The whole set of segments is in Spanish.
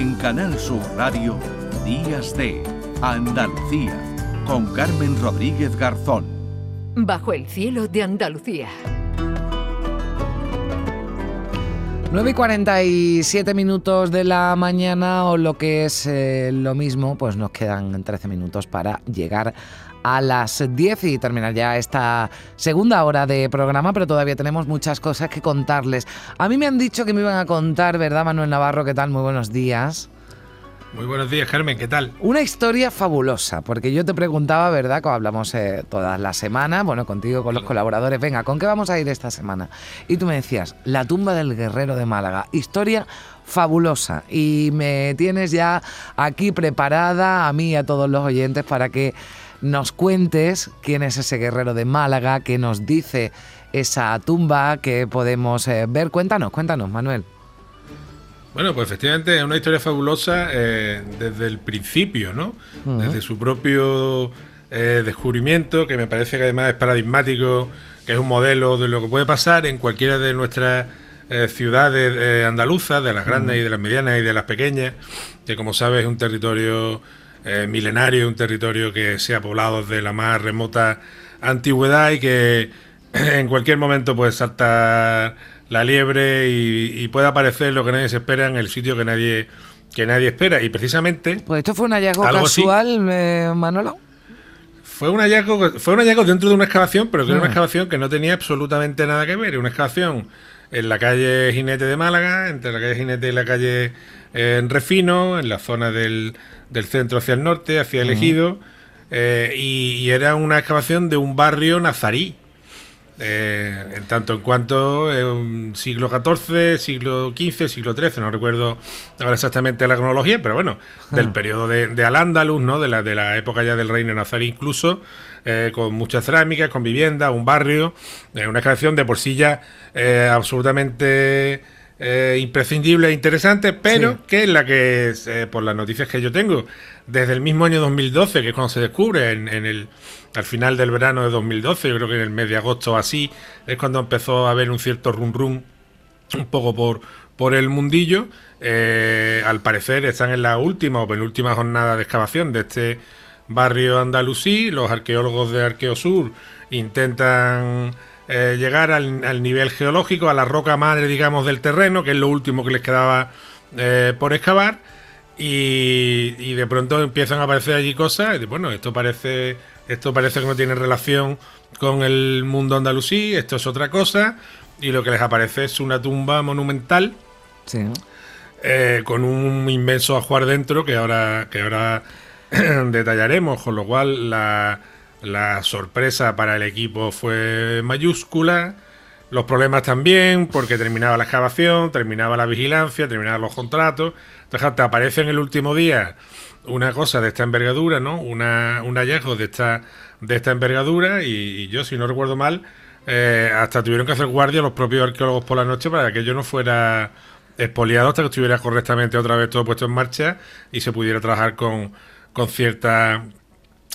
En Canal Sur Radio, Días de Andalucía, con Carmen Rodríguez Garzón. Bajo el cielo de Andalucía. 9 y 47 minutos de la mañana o lo que es eh, lo mismo, pues nos quedan 13 minutos para llegar a las 10 y terminar ya esta segunda hora de programa, pero todavía tenemos muchas cosas que contarles. A mí me han dicho que me iban a contar, ¿verdad, Manuel Navarro? ¿Qué tal? Muy buenos días. Muy buenos días, Carmen, ¿qué tal? Una historia fabulosa, porque yo te preguntaba, ¿verdad? Como hablamos eh, todas las semanas, bueno, contigo, con los colaboradores, venga, ¿con qué vamos a ir esta semana? Y tú me decías, La tumba del guerrero de Málaga, historia fabulosa. Y me tienes ya aquí preparada, a mí y a todos los oyentes, para que nos cuentes quién es ese guerrero de Málaga, qué nos dice esa tumba que podemos eh, ver. Cuéntanos, cuéntanos, Manuel. Bueno, pues efectivamente es una historia fabulosa eh, desde el principio, ¿no? Desde su propio eh, descubrimiento, que me parece que además es paradigmático, que es un modelo de lo que puede pasar en cualquiera de nuestras eh, ciudades andaluzas, de las grandes y de las medianas y de las pequeñas, que como sabes es un territorio milenario, un territorio que se ha poblado desde la más remota antigüedad y que en cualquier momento puede saltar la liebre y, puede aparecer lo que nadie se espera en el sitio que nadie que nadie espera. Y precisamente pues esto fue un hallazgo casual eh, Manolo fue un hallazgo fue un hallazgo dentro de una excavación pero que era una excavación que no tenía absolutamente nada que ver. Una excavación en la calle Jinete de Málaga entre la calle Jinete y la calle eh, Refino en la zona del, del, centro hacia el norte hacia el Ejido eh, y, era una excavación de un barrio nazarí eh, en tanto en cuanto eh, siglo XIV, siglo XV, siglo XIII, no recuerdo ahora exactamente la cronología, pero bueno, del ah. periodo de, Al-Ándalus, ¿no? de, la, de la época ya del reino nazarí incluso, eh, con muchas cerámicas, con vivienda, un barrio, una creación de por sí ya absolutamente imprescindible e interesante, pero que es la que, por las noticias que yo tengo, desde el mismo año 2012, que es cuando se descubre en el al final del verano de 2012, yo creo que en el mes de agosto así, es cuando empezó a haber un cierto rum rum un poco por, por el mundillo. Eh, al parecer están en la última o penúltima jornada de excavación de este barrio andalusí. Los arqueólogos de Arqueosur intentan eh, llegar al, nivel geológico, a la roca madre, digamos, del terreno, que es lo último que les quedaba eh, por excavar. Y, y, de pronto empiezan a aparecer allí cosas. Y bueno, esto parece esto parece que no tiene relación con el mundo andalusí, esto es otra cosa, y lo que les aparece es una tumba monumental eh, con un inmenso ajuar dentro que ahora, que ahora detallaremos, con lo cual la, la sorpresa para el equipo fue mayúscula. Los problemas también, porque terminaba la excavación, terminaba la vigilancia, terminaban los contratos. Entonces, te aparece en el último día una cosa de esta envergadura, ¿no? Una, un hallazgo de esta, de esta envergadura y, yo, si no recuerdo mal, eh, hasta tuvieron que hacer guardia los propios arqueólogos por la noche para que yo no fuera expoliado hasta que estuviera correctamente otra vez todo puesto en marcha y se pudiera trabajar con, con cierta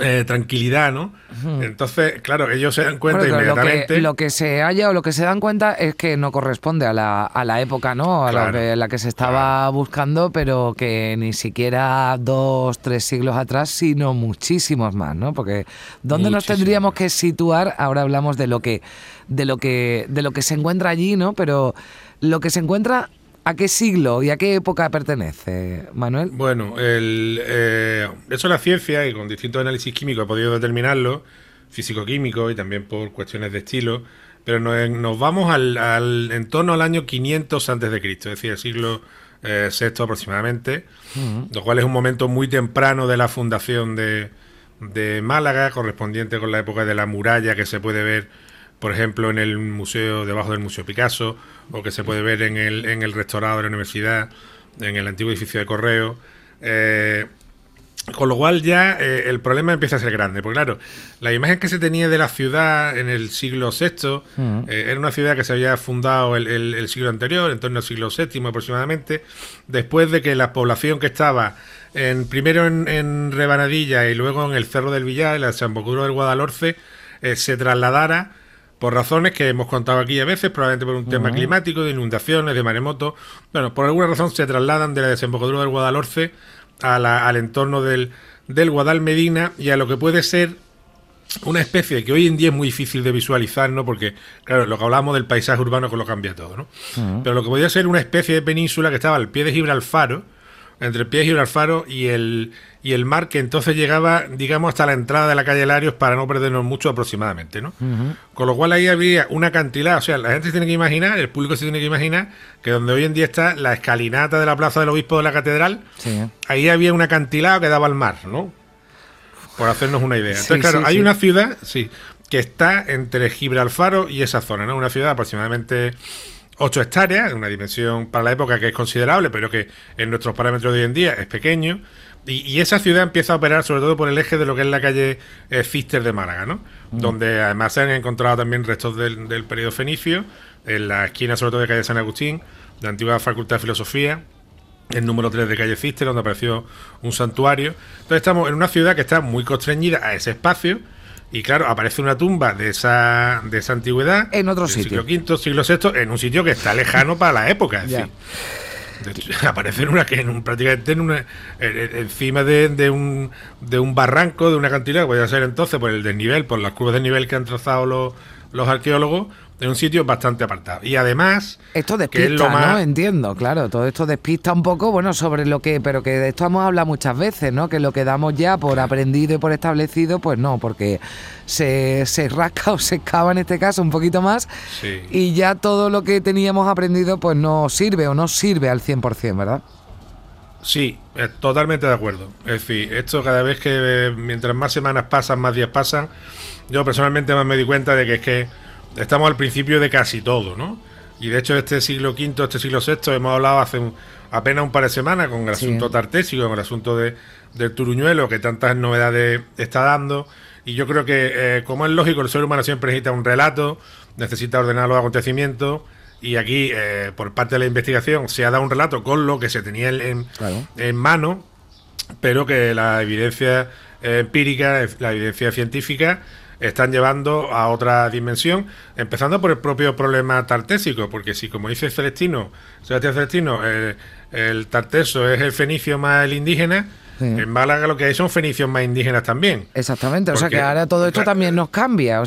eh, tranquilidad, ¿no? Entonces, claro, ellos se dan cuenta inmediatamente. Lo que, se halla o lo que se dan cuenta es que no corresponde a la, a la época, ¿no? A la, que, se estaba buscando, pero que ni siquiera dos, tres siglos atrás, sino muchísimos más, ¿no? Porque ¿dónde nos tendríamos que situar? Ahora hablamos de lo que, de lo que, de lo que se encuentra allí, ¿no? Pero lo que se encuentra ¿A qué siglo y a qué época pertenece, Manuel? Bueno, el, eh, eso es la ciencia y con distintos análisis químicos he podido determinarlo, físico-químico y también por cuestiones de estilo, pero nos, vamos al, en torno al año 500 antes de Cristo, es decir, el siglo eh, VI aproximadamente, lo cual es un momento muy temprano de la fundación de, de Málaga, correspondiente con la época de la muralla que se puede ver por ejemplo, en el museo, debajo del Museo Picasso, o que se puede ver en el, en el restaurado de la universidad, en el antiguo edificio de correo. Eh, con lo cual ya eh, el problema empieza a ser grande, porque claro, la imagen que se tenía de la ciudad en el siglo VI mm. eh, era una ciudad que se había fundado el, siglo anterior, en torno al siglo VII aproximadamente, después de que la población que estaba en, primero en, Rebanadilla y luego en el Cerro del Villar, en la Desembocadura del Guadalhorce, se trasladara por razones que hemos contado aquí a veces, probablemente por un tema climático, de inundaciones, de maremotos. Bueno, por alguna razón se trasladan de la desembocadura del Guadalhorce al entorno del, del Guadalmedina y a lo que puede ser una especie que hoy en día es muy difícil de visualizar, ¿no? Porque, claro, lo que hablamos del paisaje urbano que lo cambia todo, ¿no? Pero lo que podía ser una especie de península que estaba al pie de Gibralfaro, entre el pie de Gibralfaro y el, y el mar, que entonces llegaba, digamos, hasta la entrada de la calle Larios para no perdernos mucho aproximadamente, ¿no? Con lo cual ahí había una acantilada, o sea, la gente se tiene que imaginar, el público se tiene que imaginar, que donde hoy en día está la escalinata de la Plaza del Obispo de la Catedral, ahí había una acantilado que daba al mar, ¿no? Por hacernos una idea. Entonces, claro, hay una ciudad, sí, que está entre Gibralfaro y esa zona, ¿no? Una ciudad aproximadamente 8 hectáreas, una dimensión para la época que es considerable, pero que en nuestros parámetros de hoy en día es pequeño. Y, esa ciudad empieza a operar sobre todo por el eje de lo que es la calle eh, Fister de Málaga, ¿no? Mm. Donde además se han encontrado también restos del, del periodo fenicio, en la esquina sobre todo de calle San Agustín, la antigua Facultad de Filosofía, el número 3 de calle Fister, donde apareció un santuario. Entonces estamos en una ciudad que está muy constreñida a ese espacio. Y claro, aparece una tumba de esa, de esa antigüedad. En otro sitio. Siglo V, siglo VI, en un sitio que está lejano para la época. Es decir, aparece en una que en un, prácticamente en una, encima de, un, de un barranco, de una cantidad, puede ser entonces por el desnivel, por las curvas de nivel que han trazado los, los arqueólogos, en un sitio bastante apartado. Y además... Esto despista, ¿no? Entiendo, claro. Todo esto despista un poco, bueno, sobre lo que... Pero que de esto hemos hablado muchas veces, ¿no? Que lo que damos ya por aprendido y por establecido, pues no, porque se, se rasca o se excava en este caso un poquito más y ya todo lo que teníamos aprendido pues no sirve o no sirve al 100%, ¿verdad? Sí, totalmente de acuerdo. Es decir, esto cada vez que mientras más semanas pasan, más días pasan, yo personalmente más me di cuenta de que es que estamos al principio de casi todo, ¿no? Y de hecho, este siglo V, este siglo VI, hemos hablado hace apenas un par de semanas con el asunto tartésico, con el asunto de, del Turuñuelo, que tantas novedades está dando. Y yo creo que, eh, como es lógico, el ser humano siempre necesita un relato, necesita ordenar los acontecimientos. Y aquí, eh, por parte de la investigación, se ha dado un relato con lo que se tenía en, en mano, pero que la evidencia empírica, la evidencia científica, están llevando a otra dimensión, empezando por el propio problema tartésico, porque si, como dice Celestino, Sebastián Celestino, el, el tarteso es el fenicio más el indígena, en Málaga lo que hay son fenicios más indígenas también. Exactamente, o sea que ahora todo esto también nos cambia.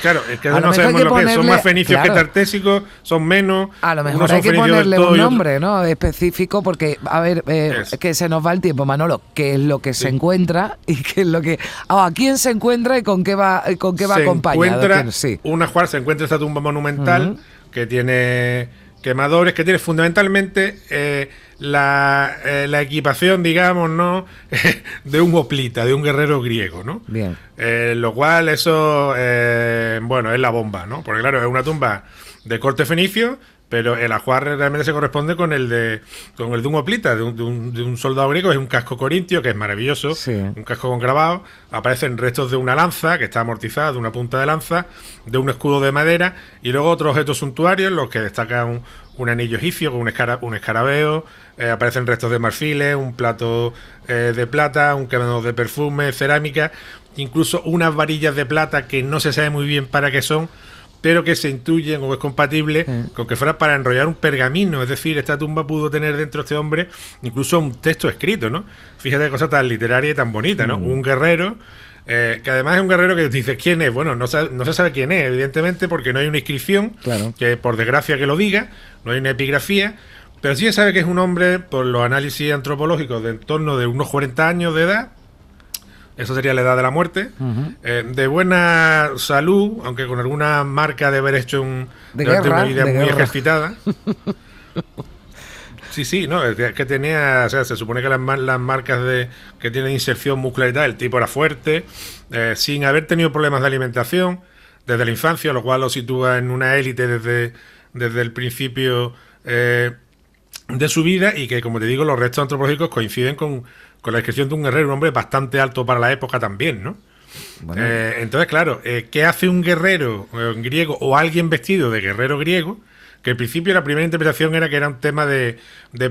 claro, es que no sabemos lo que es. Son más fenicios que tartésicos, son menos. A lo mejor hay que ponerle un nombre ¿no? específico porque, a ver, eh, que se nos va el tiempo, Manolo. ¿Qué es lo que se encuentra y qué es lo que. ¿A quién se encuentra y con qué va, con qué va acompañado? Encuentra sí. Una cual se encuentra esta tumba monumental que tiene quemadores, que tiene fundamentalmente. Eh, la, eh, la equipación, digamos, ¿no? de un oplita, de un guerrero griego, ¿no? Bien. Eh, lo cual eso, bueno, es la bomba, ¿no? Porque claro, es una tumba de corte fenicio, pero el ajuar realmente se corresponde con el de con el de un de un, de un, soldado griego, es un casco corintio, que es maravilloso, un casco con grabado, aparecen restos de una lanza, que está amortizada, de una punta de lanza, de un escudo de madera, y luego otros objetos suntuarios, los que destacan un, anillo egipcio con un, un escarabeo, eh, aparecen restos de marfiles, un plato eh, de plata, un quemador de perfume, cerámica, incluso unas varillas de plata que no se sabe muy bien para qué son, pero que se intuyen o es compatible con que fuera para enrollar un pergamino. Es decir, esta tumba pudo tener dentro de este hombre incluso un texto escrito, ¿no? Fíjate qué cosa tan literaria y tan bonita, ¿no? Mm. Un guerrero. Eh, que además es un guerrero que dice quién es. Bueno, no, no, se sabe quién es, evidentemente, porque no hay una inscripción que, por desgracia, que lo diga, no hay una epigrafía. Pero sí se sabe que es un hombre, por los análisis antropológicos, de en torno de unos 40 años de edad, eso sería la edad de la muerte, eh, de buena salud, aunque con alguna marca de haber hecho un, de una vida muy ejercitada. Sí, sí, no, es que tenía, o sea, se supone que las, las marcas de que tienen inserción muscular y tal, el tipo era fuerte, eh, sin haber tenido problemas de alimentación desde la infancia, lo cual lo sitúa en una élite desde, desde el principio eh, de su vida y que, como te digo, los restos antropológicos coinciden con, con la descripción de un guerrero, un hombre bastante alto para la época también, ¿no? Eh, entonces, claro, eh, ¿qué hace un guerrero eh, griego o alguien vestido de guerrero griego? que al principio la primera interpretación era que era un tema de,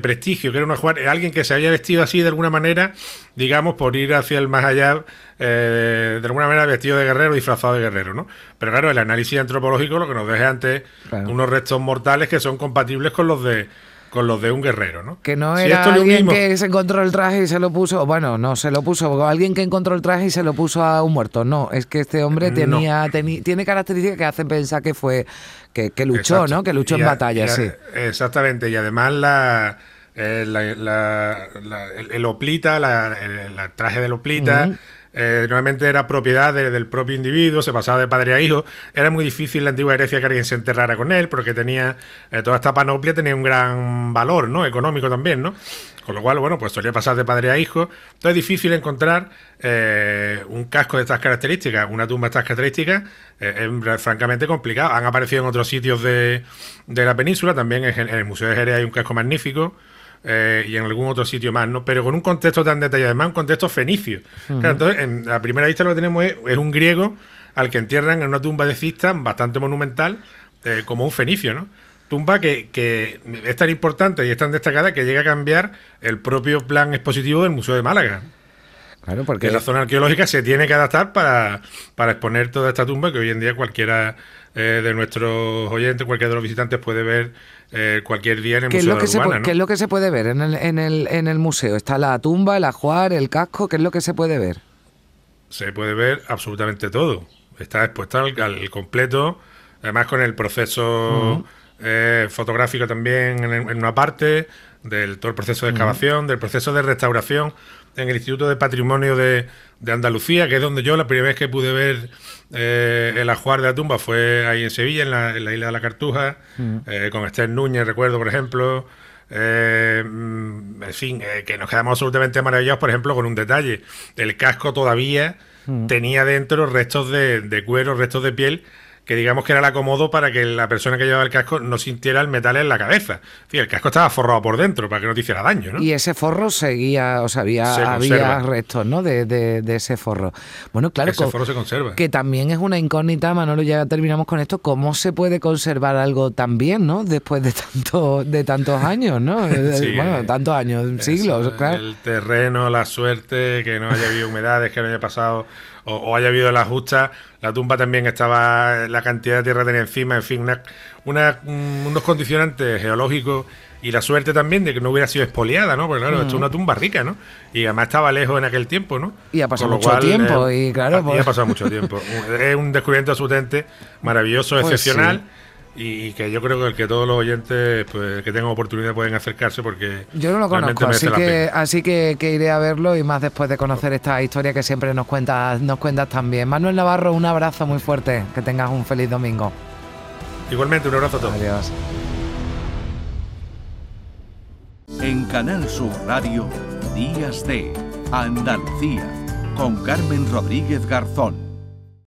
prestigio, que era una alguien que se había vestido así de alguna manera, digamos, por ir hacia el más allá, eh, de alguna manera vestido de guerrero, disfrazado de guerrero, ¿no? Pero claro, el análisis antropológico lo que nos deja antes unos restos mortales que son compatibles con los de con los de un guerrero, ¿no? Que no era alguien que se encontró el traje y se lo puso, bueno, no, se lo puso, alguien que encontró el traje y se lo puso a un muerto, no, es que este hombre tenía, tiene características que hacen pensar que fue, que, luchó, ¿no? Que luchó en batalla, sí. Exactamente, y además la... Eh, el, oplita, el, traje del oplita, eh, normalmente era propiedad del propio individuo, se pasaba de padre a hijo. Era muy difícil en la antigua Grecia que alguien se enterrara con él, porque tenía eh, toda esta panoplia tenía un gran valor, ¿no? Económico también, ¿no? Con lo cual, bueno, pues solía pasar de padre a hijo. Entonces es difícil encontrar eh, un casco de estas características, una tumba de estas características, es francamente complicado. Han aparecido en otros sitios de, la península, también en, el Museo de Jerez hay un casco magnífico. Eh, y en algún otro sitio más, ¿no? Pero con un contexto tan detallado, además un contexto fenicio. entonces, en la primera vista lo que tenemos es, un griego al que entierran en una tumba de cista bastante monumental, eh, como un fenicio, ¿no? Tumba que, que, es tan importante y es tan destacada que llega a cambiar el propio plan expositivo del Museo de Málaga. Claro, porque la zona arqueológica se tiene que adaptar para, para exponer toda esta tumba que hoy en día cualquiera eh, de nuestros oyentes, cualquiera de los visitantes puede ver eh, cualquier día en el Museo de Urbana, ¿Qué es lo que se puede ver en el, en, el, en el museo? ¿Está la tumba, el ajuar, el casco? ¿Qué es lo que se puede ver? Se puede ver absolutamente todo. Está expuesto al, completo, además con el proceso eh, fotográfico también en, una parte, del todo el proceso de excavación, del proceso de restauración en el Instituto de Patrimonio de, de Andalucía, que es donde yo la primera vez que pude ver eh, el ajuar de la tumba fue ahí en Sevilla, en la, isla de la Cartuja, mm. eh, con Esther Núñez, recuerdo, por ejemplo. Eh, mm, en fin, que nos quedamos absolutamente maravillados, por ejemplo, con un detalle. El casco todavía mm. tenía dentro restos de, de cuero, restos de piel que digamos que era el acomodo para que la persona que llevaba el casco no sintiera el metal en la cabeza. el casco estaba forrado por dentro para que no te hiciera daño, ¿no? Y ese forro seguía, o sea, había, había restos, ¿no? De, de, ese forro. Bueno, claro. Ese forro se conserva. Que también es una incógnita, Manolo, ya terminamos con esto. ¿Cómo se puede conservar algo tan bien, ¿no? Después de, tanto, de tantos años, ¿no? bueno, tantos años, siglos, claro. El terreno, la suerte, que no haya habido humedades, que no haya pasado o, haya habido la justa, la tumba también estaba, la cantidad de tierra tenía encima, en fin, una, unos condicionantes geológicos y la suerte también de que no hubiera sido expoliada, ¿no? Porque claro, esto es una tumba rica, ¿no? Y además estaba lejos en aquel tiempo, ¿no? Y ha pasado mucho tiempo, eh, y claro. Y ha pues pasado mucho tiempo. es un descubrimiento absolutamente maravilloso, pues excepcional y que yo creo que el que todos los oyentes pues, que tengan oportunidad pueden acercarse porque yo no lo conozco así que así que, iré a verlo y más después de conocer esta historia que siempre nos cuentas nos cuentas también. Manuel Navarro un abrazo muy fuerte. Que tengas un feliz domingo. Igualmente un abrazo a todos. Adiós. En Canal Sur Radio Días de Andalucía con Carmen Rodríguez Garzón